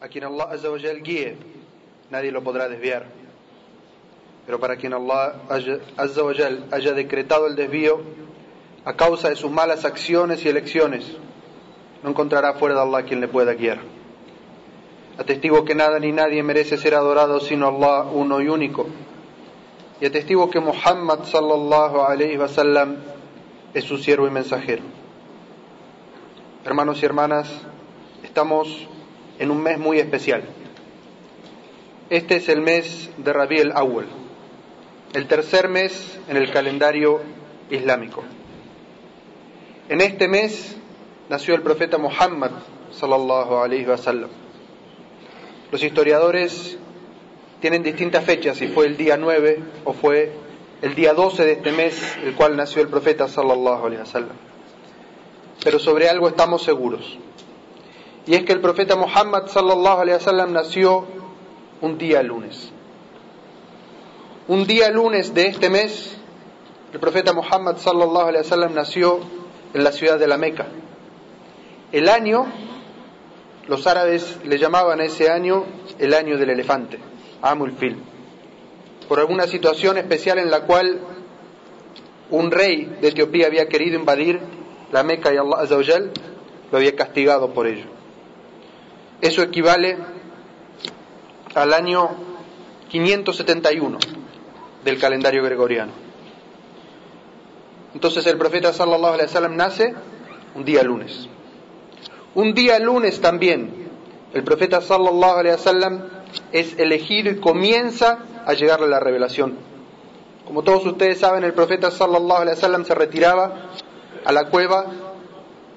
A quien Allah Azza guíe, nadie lo podrá desviar. Pero para quien Allah haya decretado el desvío a causa de sus malas acciones y elecciones, no encontrará fuera de Allah quien le pueda guiar. Atestigo que nada ni nadie merece ser adorado sino Allah uno y único. Y atestigo que Muhammad sallallahu alayhi wa es su siervo y mensajero. Hermanos y hermanas, estamos en un mes muy especial. Este es el mes de Rabiel Awal, el tercer mes en el calendario islámico. En este mes nació el profeta Muhammad sallallahu alayhi wa sallam. Los historiadores tienen distintas fechas, si fue el día 9 o fue el día 12 de este mes, el cual nació el profeta sallallahu alayhi wa sallam. Pero sobre algo estamos seguros. Y es que el profeta Muhammad sallallahu alayhi wa sallam nació un día lunes. Un día lunes de este mes, el profeta Muhammad sallallahu alayhi wa sallam nació en la ciudad de la Meca. El año, los árabes le llamaban a ese año el año del elefante, Amul Fil, por alguna situación especial en la cual un rey de Etiopía había querido invadir la Meca y Allah lo había castigado por ello. Eso equivale al año 571 del calendario gregoriano. Entonces el profeta sallallahu alaihi wasallam nace un día lunes. Un día lunes también, el profeta sallallahu alaihi wasallam es elegido y comienza a llegarle la revelación. Como todos ustedes saben, el profeta sallallahu alaihi wasallam se retiraba a la cueva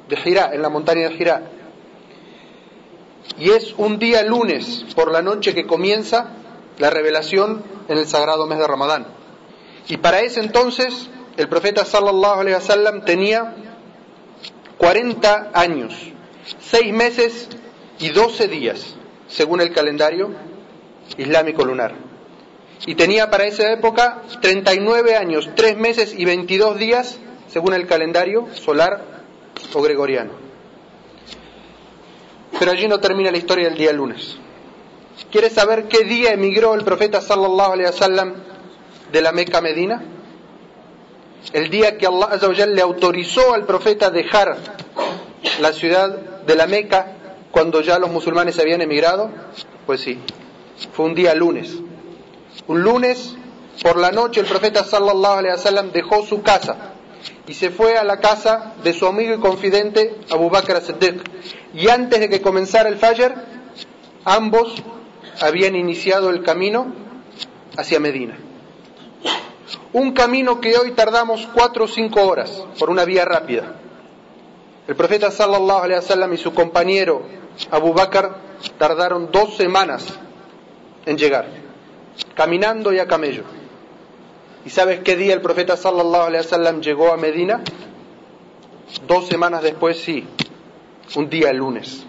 de Jirá, en la montaña de Jirá. Y es un día lunes por la noche que comienza la revelación en el sagrado mes de Ramadán. Y para ese entonces el profeta sallallahu alaihi wasallam tenía 40 años seis meses y doce días, según el calendario islámico lunar. Y tenía para esa época 39 años, tres meses y 22 días, según el calendario solar o gregoriano. Pero allí no termina la historia del día lunes. ¿Quieres saber qué día emigró el profeta sallallahu alaihi wasallam de la Meca a Medina? El día que Allah le autorizó al profeta dejar la ciudad de la Meca cuando ya los musulmanes habían emigrado? Pues sí, fue un día lunes. Un lunes por la noche el profeta sallallahu alaihi wasallam dejó su casa y se fue a la casa de su amigo y confidente Abu Bakr as-Siddiq. Y antes de que comenzara el Fajr, ambos habían iniciado el camino hacia Medina. Un camino que hoy tardamos cuatro o cinco horas por una vía rápida. El profeta sallallahu alaihi wasallam y su compañero Abu Bakr tardaron dos semanas en llegar, caminando y a camello. ¿Y sabes qué día el profeta sallallahu alaihi wasallam llegó a Medina? Dos semanas después, sí, un día lunes.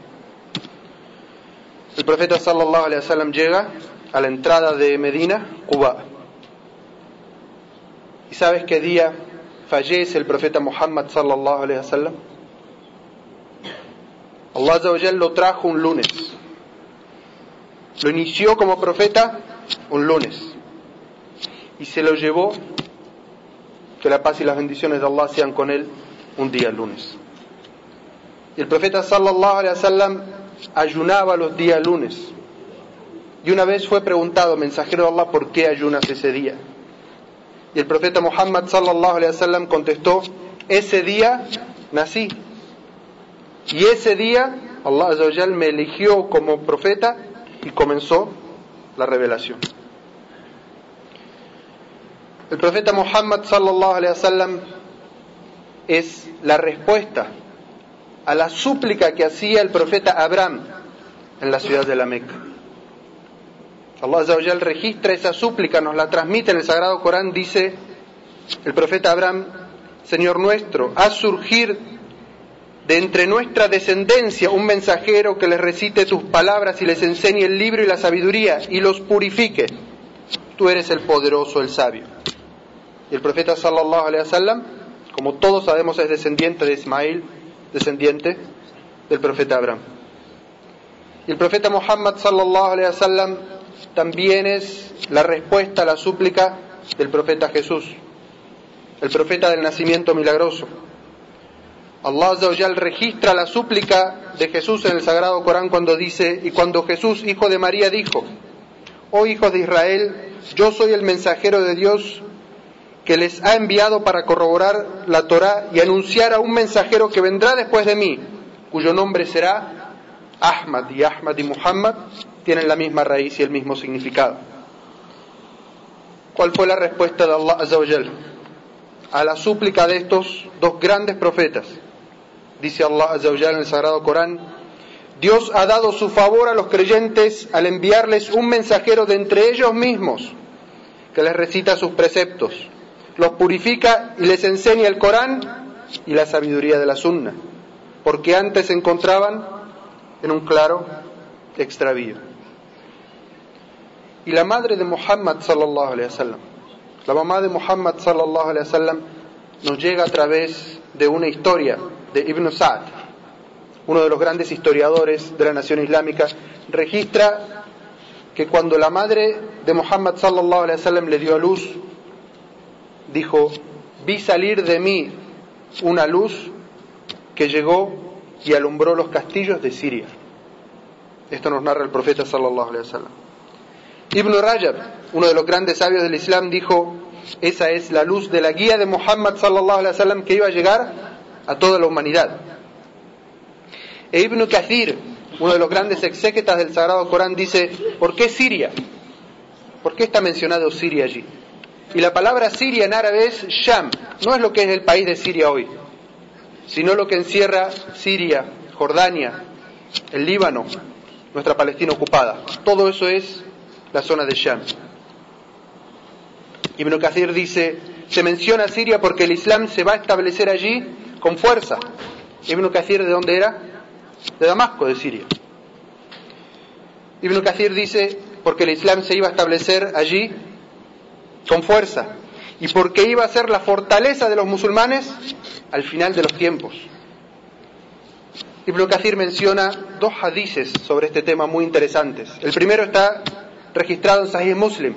El profeta sallallahu alaihi wasallam llega a la entrada de Medina, Cuba. ¿Y sabes qué día fallece el profeta Muhammad sallallahu alaihi wasallam? Allah Azawajal lo trajo un lunes. Lo inició como profeta un lunes. Y se lo llevó, que la paz y las bendiciones de Allah sean con él, un día lunes. Y el profeta sallallahu alaihi wasallam ayunaba los días lunes. Y una vez fue preguntado, mensajero de Allah, ¿por qué ayunas ese día? Y el profeta Muhammad sallallahu alaihi wasallam contestó, ese día nací y ese día Allah Azawajal me eligió como profeta y comenzó la revelación. El profeta Muhammad sallallahu alaihi es la respuesta a la súplica que hacía el profeta Abraham en la ciudad de la Meca. Allah Azawajal registra esa súplica, nos la transmite en el Sagrado Corán, dice el profeta Abraham, Señor nuestro, haz surgir de entre nuestra descendencia un mensajero que les recite tus palabras y les enseñe el libro y la sabiduría y los purifique. Tú eres el poderoso, el sabio. Y el profeta sallallahu alaihi wasallam, como todos sabemos, es descendiente de Ismael, descendiente del profeta Abraham. Y el profeta Muhammad sallallahu alaihi wasallam también es la respuesta a la súplica del profeta Jesús, el profeta del nacimiento milagroso. Allah Azza registra la súplica de Jesús en el Sagrado Corán cuando dice, y cuando Jesús, hijo de María, dijo, Oh hijos de Israel, yo soy el mensajero de Dios que les ha enviado para corroborar la Torá y anunciar a un mensajero que vendrá después de mí, cuyo nombre será Ahmad, y Ahmad y Muhammad tienen la misma raíz y el mismo significado. ¿Cuál fue la respuesta de Allah Azza a la súplica de estos dos grandes profetas? Dice Allah Azza en el Sagrado Corán, Dios ha dado su favor a los creyentes al enviarles un mensajero de entre ellos mismos que les recita sus preceptos, los purifica y les enseña el Corán y la sabiduría de la Sunna, porque antes se encontraban en un claro extravío. Y la madre de Muhammad sallallahu alaihi wasallam, la mamá de Muhammad sallallahu wasallam nos llega a través de una historia de Ibn Sa'd, uno de los grandes historiadores de la nación islámica, registra que cuando la madre de Muhammad sallallahu alaihi wasallam le dio a luz, dijo, vi salir de mí una luz que llegó y alumbró los castillos de Siria. Esto nos narra el profeta sallallahu alaihi wasallam. Ibn Rajab, uno de los grandes sabios del Islam, dijo, esa es la luz de la guía de Muhammad sallallahu alaihi wasallam que iba a llegar a toda la humanidad. E Ibn Kathir, uno de los grandes exégetas del Sagrado Corán, dice, ¿por qué Siria? ¿Por qué está mencionado Siria allí? Y la palabra Siria en árabe es Sham, no es lo que es el país de Siria hoy, sino lo que encierra Siria, Jordania, el Líbano, nuestra Palestina ocupada. Todo eso es la zona de Sham. Ibn Kathir dice, se menciona Siria porque el Islam se va a establecer allí con fuerza. Ibn Kathir, ¿de dónde era? De Damasco, de Siria. Ibn Kathir dice, porque el Islam se iba a establecer allí con fuerza y porque iba a ser la fortaleza de los musulmanes al final de los tiempos. Ibn Kathir menciona dos hadices sobre este tema muy interesantes. El primero está registrado en Sahih Muslim.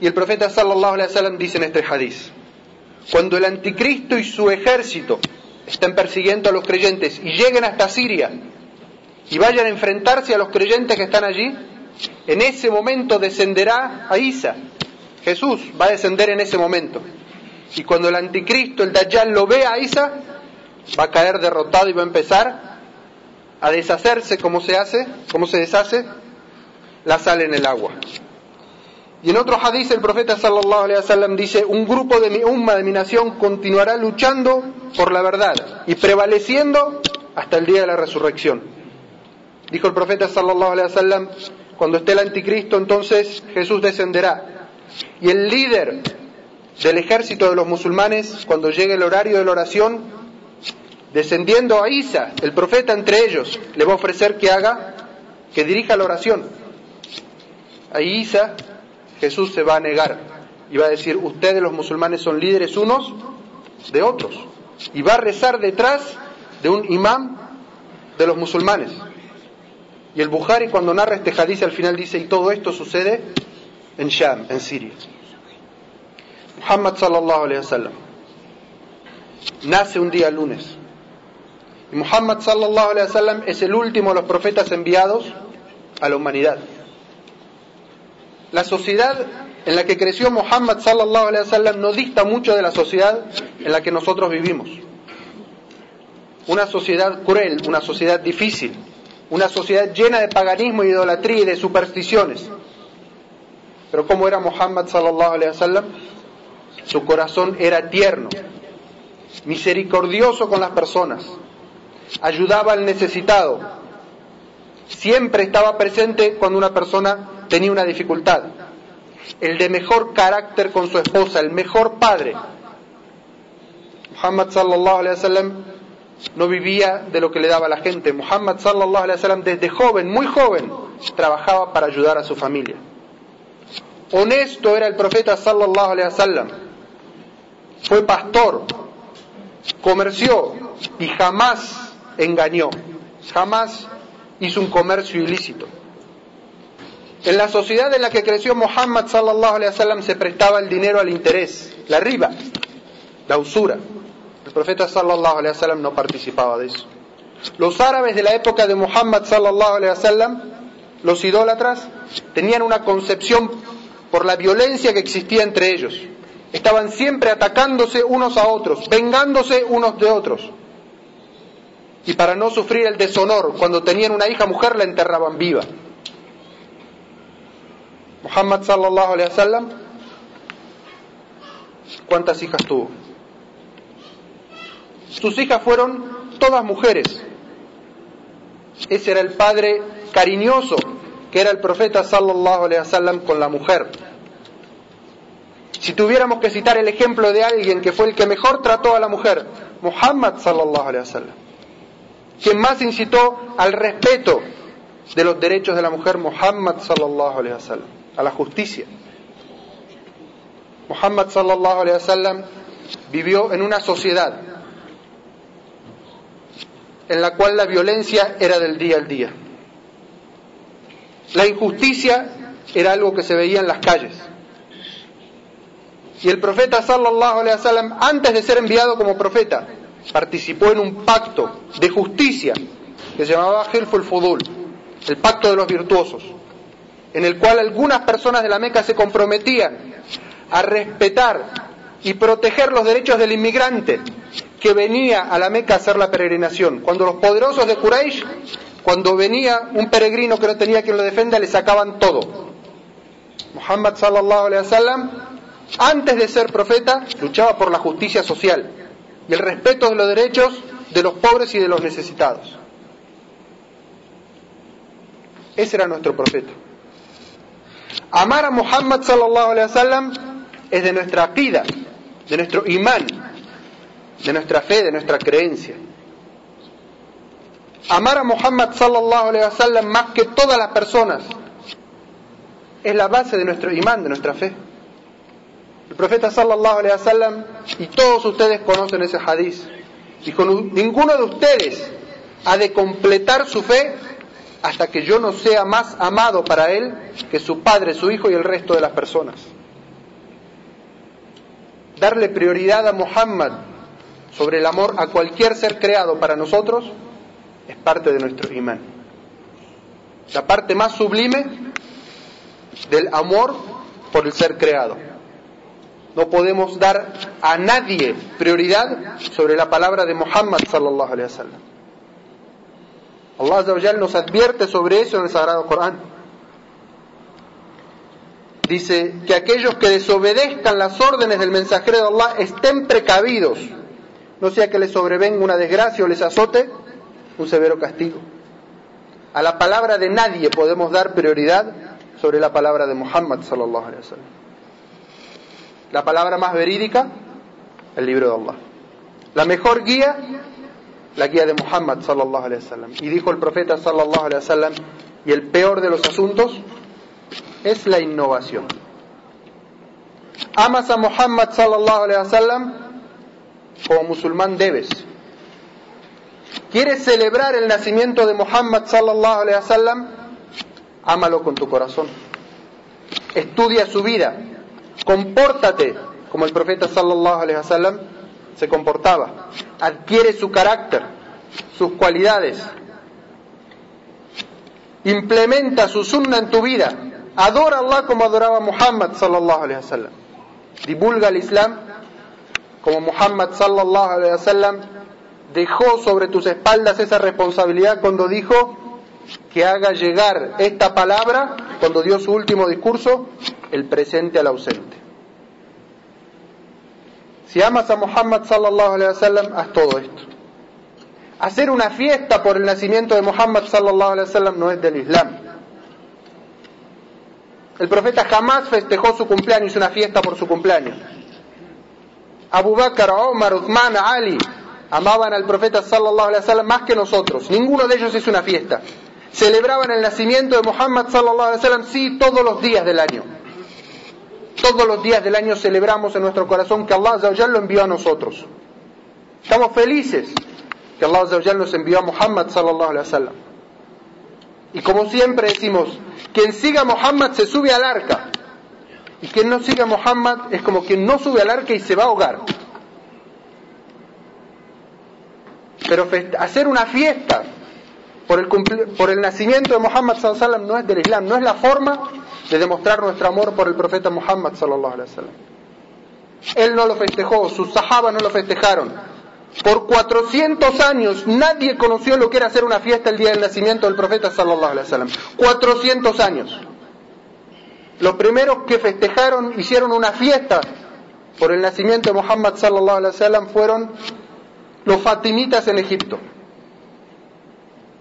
Y el profeta sallallahu alaihi wasallam dice en este hadiz, cuando el anticristo y su ejército estén persiguiendo a los creyentes y lleguen hasta Siria y vayan a enfrentarse a los creyentes que están allí, en ese momento descenderá a Isa. Jesús va a descender en ese momento. Y cuando el anticristo, el Dajjal, lo vea a Isa, va a caer derrotado y va a empezar a deshacerse como se hace, como se deshace la sal en el agua. Y en otro hadith el profeta sallallahu alaihi wasallam dice, un grupo de mi umma, de mi nación, continuará luchando por la verdad y prevaleciendo hasta el día de la resurrección. Dijo el profeta sallallahu alaihi wasallam, cuando esté el anticristo, entonces Jesús descenderá. Y el líder del ejército de los musulmanes, cuando llegue el horario de la oración, descendiendo a Isa, el profeta entre ellos, le va a ofrecer que haga, que dirija la oración. Ahí Isa, Jesús se va a negar y va a decir, ustedes los musulmanes son líderes unos de otros. Y va a rezar detrás de un imán de los musulmanes. Y el Bukhari cuando narra este hadiz al final dice, y todo esto sucede en Sham, en Siria. Muhammad sallallahu alayhi wasallam nace un día lunes. Y Muhammad sallallahu alayhi wasallam es el último de los profetas enviados a la humanidad. La sociedad en la que creció Muhammad sallallahu alaihi wasallam no dista mucho de la sociedad en la que nosotros vivimos. Una sociedad cruel, una sociedad difícil, una sociedad llena de paganismo, idolatría y de supersticiones. Pero ¿cómo era Muhammad sallallahu alaihi wasallam? Su corazón era tierno, misericordioso con las personas, ayudaba al necesitado, siempre estaba presente cuando una persona tenía una dificultad. El de mejor carácter con su esposa, el mejor padre. Muhammad sallallahu alaihi wasallam no vivía de lo que le daba la gente. Muhammad sallallahu alaihi wasallam desde joven, muy joven, trabajaba para ayudar a su familia. Honesto era el profeta sallallahu alaihi wasallam. Fue pastor, comerció y jamás engañó, jamás hizo un comercio ilícito. En la sociedad en la que creció Muhammad sallallahu alaihi wasallam se prestaba el dinero al interés, la riba, la usura. El profeta sallallahu alaihi wasallam no participaba de eso. Los árabes de la época de Muhammad sallallahu alaihi wasallam, los idólatras, tenían una concepción por la violencia que existía entre ellos. Estaban siempre atacándose unos a otros, vengándose unos de otros. Y para no sufrir el deshonor, cuando tenían una hija mujer la enterraban viva. Muhammad sallallahu alaihi wasallam, ¿cuántas hijas tuvo? Sus hijas fueron todas mujeres. Ese era el padre cariñoso que era el profeta sallallahu alaihi wasallam con la mujer. Si tuviéramos que citar el ejemplo de alguien que fue el que mejor trató a la mujer, Muhammad sallallahu alaihi wasallam, quien más incitó al respeto de los derechos de la mujer, Muhammad sallallahu alaihi wasallam, a la justicia. Muhammad sallallahu alaihi wasallam vivió en una sociedad en la cual la violencia era del día al día. La injusticia era algo que se veía en las calles. Y el profeta sallallahu alaihi wasallam antes de ser enviado como profeta participó en un pacto de justicia que se llamaba Hilful Fudul, el pacto de los virtuosos, en el cual algunas personas de la Meca se comprometían a respetar y proteger los derechos del inmigrante que venía a la Meca a hacer la peregrinación. Cuando los poderosos de Quraysh, cuando venía un peregrino que no tenía quien lo defenda, le sacaban todo. Muhammad sallallahu alaihi wasallam, antes de ser profeta, luchaba por la justicia social y el respeto de los derechos de los pobres y de los necesitados. Ese era nuestro profeta. Amar a Muhammad sallallahu alaihi wasallam es de nuestra vida, de nuestro imán, de nuestra fe, de nuestra creencia. Amar a Muhammad sallallahu alaihi wasallam más que todas las personas es la base de nuestro imán, de nuestra fe. El profeta sallallahu alaihi wasallam y todos ustedes conocen ese hadiz. Dijo, ninguno de ustedes ha de completar su fe hasta que yo no sea más amado para él que su padre, su hijo y el resto de las personas. Darle prioridad a Muhammad sobre el amor a cualquier ser creado para nosotros es parte de nuestro imán. La parte más sublime del amor por el ser creado. No podemos dar a nadie prioridad sobre la palabra de Muhammad sallallahu alaihi wasallam. Allah nos advierte sobre eso en el Sagrado Corán. Dice que aquellos que desobedezcan las órdenes del mensajero de Allah estén precavidos, no sea que les sobrevenga una desgracia o les azote un severo castigo. A la palabra de nadie podemos dar prioridad sobre la palabra de Muhammad sallallahu. La palabra más verídica, el libro de Allah. La mejor guía, la guía de Muhammad sallallahu. Y dijo el profeta sallallahu y el peor de los asuntos es la innovación. Amas a Muhammad sallallahu alaihi wasallam como musulmán debes. ¿Quieres celebrar el nacimiento de Muhammad sallallahu alaihi wasallam? Ámalo con tu corazón. Estudia su vida. Compórtate como el profeta sallallahu alaihi wasallam se comportaba. Adquiere su carácter, sus cualidades. Implementa su sunna en tu vida. Adora a Allah como adoraba Muhammad sallallahu alaihi wasallam. Divulga el Islam como Muhammad sallallahu alaihi wasallam dejó sobre tus espaldas esa responsabilidad cuando dijo que haga llegar esta palabra, cuando dio su último discurso, el presente al ausente. Si amas a Muhammad sallallahu alaihi wasallam, haz todo esto. Hacer una fiesta por el nacimiento de Muhammad sallallahu alaihi wasallam no es del Islam. El profeta jamás festejó su cumpleaños, una fiesta por su cumpleaños. Abu Bakr, Omar, Uthman, Ali amaban al profeta sallallahu alaihi wasallam más que nosotros. Ninguno de ellos hizo una fiesta. Celebraban el nacimiento de Muhammad sallallahu alaihi wasallam sí todos los días del año. Todos los días del año celebramos en nuestro corazón que Allah lo envió a nosotros. Estamos felices que Allah nos envió a Muhammad sallallahu alaihi wasallam. Y como siempre decimos, quien siga a Muhammad se sube al arca. Y quien no siga a Muhammad es como quien no sube al arca y se va a ahogar. Pero hacer una fiesta por el, por el nacimiento de Muhammad sallallahu no es del Islam, no es la forma de demostrar nuestro amor por el profeta Muhammad sallallahu alaihi wasallam. Él no lo festejó, sus sahabas no lo festejaron. Por 400 años nadie conoció lo que era hacer una fiesta el día del nacimiento del profeta sallallahu alaihi wasallam. 400 años. Los primeros que festejaron, hicieron una fiesta por el nacimiento de Muhammad sallallahu alaihi wasallam fueron los fatimitas en Egipto.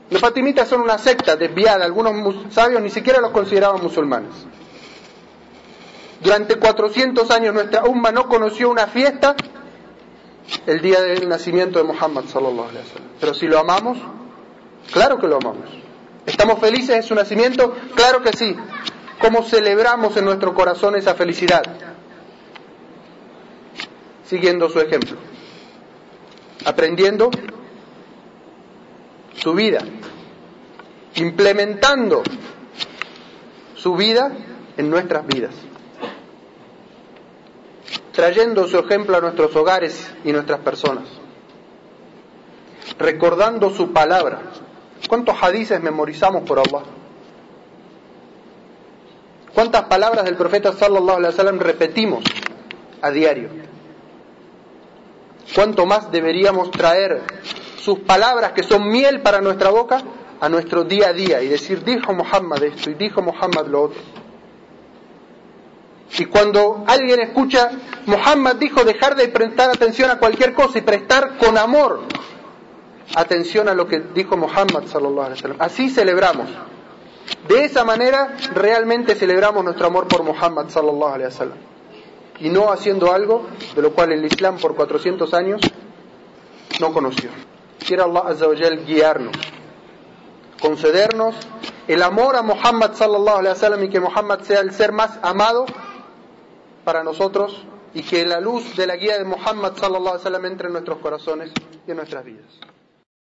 Los fatimitas son una secta desviada, algunos sabios ni siquiera los consideraban musulmanes. Durante 400 años nuestra umma no conoció una fiesta el día del nacimiento de Muhammad. Pero si lo amamos, claro que lo amamos. ¿Estamos felices de su nacimiento? Claro que sí. ¿Cómo celebramos en nuestro corazón esa felicidad? Siguiendo su ejemplo. Aprendiendo su vida. Implementando su vida en nuestras vidas trayendo su ejemplo a nuestros hogares y nuestras personas, recordando su palabra. ¿Cuántos hadices memorizamos por Allah? ¿Cuántas palabras del profeta sallallahu alaihi wasallam repetimos a diario? ¿Cuánto más deberíamos traer sus palabras que son miel para nuestra boca a nuestro día a día y decir, dijo Muhammad esto y dijo Muhammad lo otro? Y cuando alguien escucha, Muhammad dijo dejar de prestar atención a cualquier cosa y prestar con amor atención a lo que dijo Muhammad. Así celebramos. De esa manera realmente celebramos nuestro amor por Muhammad sallallahu alaihi wasallam. Y no haciendo algo de lo cual el Islam por 400 años no conoció. Quiere Allah azza wa guiarnos, concedernos el amor a Muhammad sallallahu alaihi wasallam y que Muhammad sea el ser más amado para nosotros y que la luz de la guía de Muhammad sallallahu alaihi wasallam entre en nuestros corazones y en nuestras vidas.